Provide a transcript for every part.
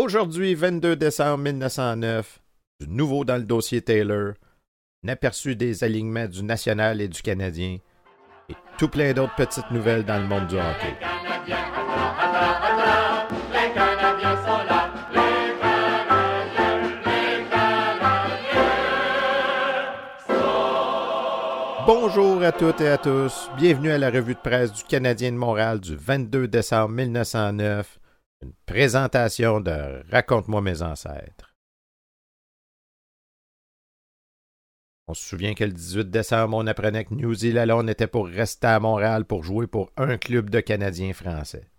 Aujourd'hui, 22 décembre 1909, du nouveau dans le dossier Taylor, un aperçu des alignements du National et du Canadien, et tout plein d'autres petites nouvelles dans le monde du hockey. Bonjour à toutes et à tous. Bienvenue à la revue de presse du Canadien de Montréal du 22 décembre 1909 une présentation de Raconte-moi mes ancêtres. On se souvient que le 18 décembre, on apprenait que New Zealand était pour rester à Montréal pour jouer pour un club de Canadiens français.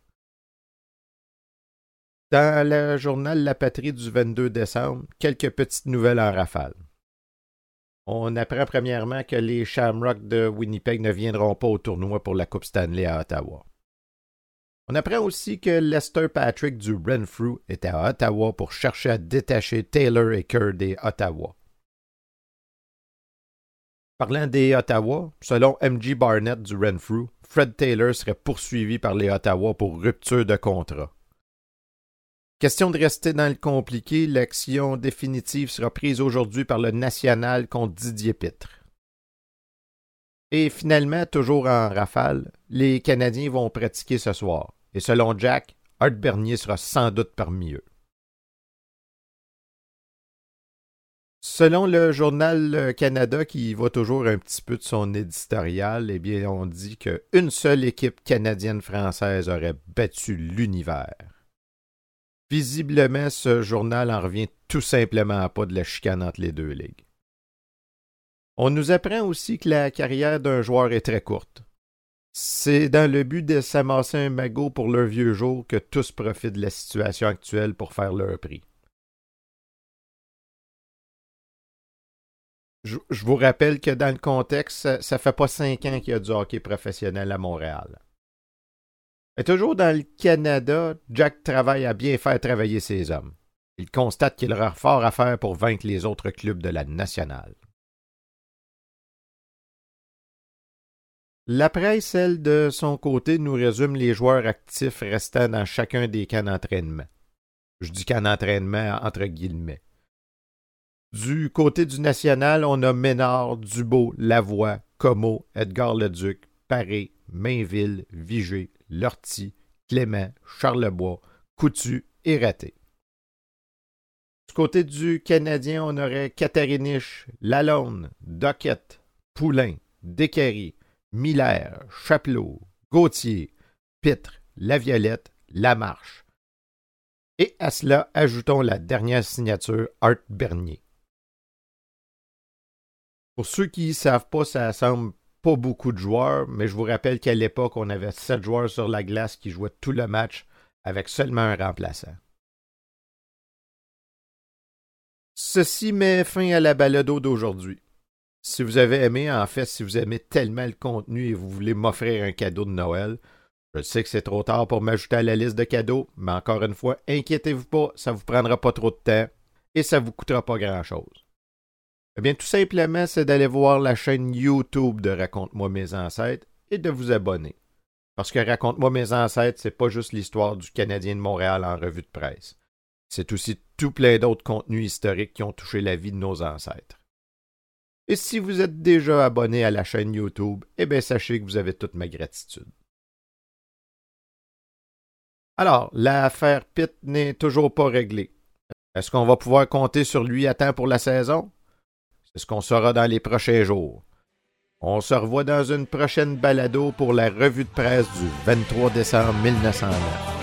Dans le journal La Patrie du 22 décembre, quelques petites nouvelles en rafale. On apprend premièrement que les Shamrocks de Winnipeg ne viendront pas au tournoi pour la Coupe Stanley à Ottawa. On apprend aussi que Lester Patrick du Renfrew était à Ottawa pour chercher à détacher Taylor et Kerr des Ottawa. Parlant des Ottawa, selon M.G. Barnett du Renfrew, Fred Taylor serait poursuivi par les Ottawa pour rupture de contrat. Question de rester dans le compliqué, l'action définitive sera prise aujourd'hui par le National contre Didier Pitre. Et finalement, toujours en rafale, les Canadiens vont pratiquer ce soir. Et selon Jack, Art Bernier sera sans doute parmi eux. Selon le journal Canada, qui va toujours un petit peu de son éditorial, eh bien, on dit qu'une seule équipe canadienne-française aurait battu l'univers. Visiblement, ce journal en revient tout simplement pas de la chicane entre les deux ligues. On nous apprend aussi que la carrière d'un joueur est très courte. C'est dans le but de s'amasser un magot pour leur vieux jour que tous profitent de la situation actuelle pour faire leur prix. Je, vous rappelle que dans le contexte, ça, ne fait pas cinq ans qu'il y a du hockey professionnel à Montréal. Et toujours dans le Canada, Jack travaille à bien faire travailler ses hommes. Il constate qu'il aura fort à faire pour vaincre les autres clubs de la nationale. La presse, elle, de son côté, nous résume les joueurs actifs restant dans chacun des camps d'entraînement. Je dis camp d'entraînement entre guillemets. Du côté du national, on a Ménard, Dubo, Lavoie, Como, Edgar Leduc, Paré, Mainville, Vigé, Lortie, Clément, Charlebois, Coutu et Raté. Du côté du Canadien, on aurait Catheriniche, Lalonde, Doquette, Poulain, Descaries, Miller, Chapelot, Gauthier, Pitre, Laviolette, Lamarche. Et à cela, ajoutons la dernière signature, Art Bernier. Pour ceux qui ne savent pas, ça semble pas beaucoup de joueurs, mais je vous rappelle qu'à l'époque, on avait sept joueurs sur la glace qui jouaient tout le match avec seulement un remplaçant. Ceci met fin à la balado d'aujourd'hui. Si vous avez aimé, en fait, si vous aimez tellement le contenu et vous voulez m'offrir un cadeau de Noël, je sais que c'est trop tard pour m'ajouter à la liste de cadeaux, mais encore une fois, inquiétez-vous pas, ça vous prendra pas trop de temps et ça vous coûtera pas grand-chose. Eh bien, tout simplement, c'est d'aller voir la chaîne YouTube de Raconte-moi mes ancêtres et de vous abonner. Parce que Raconte-moi mes ancêtres, c'est pas juste l'histoire du Canadien de Montréal en revue de presse. C'est aussi tout plein d'autres contenus historiques qui ont touché la vie de nos ancêtres. Et si vous êtes déjà abonné à la chaîne YouTube, eh bien sachez que vous avez toute ma gratitude. Alors, l'affaire Pitt n'est toujours pas réglée. Est-ce qu'on va pouvoir compter sur lui à temps pour la saison? C'est ce qu'on saura dans les prochains jours. On se revoit dans une prochaine balado pour la revue de presse du 23 décembre 1909.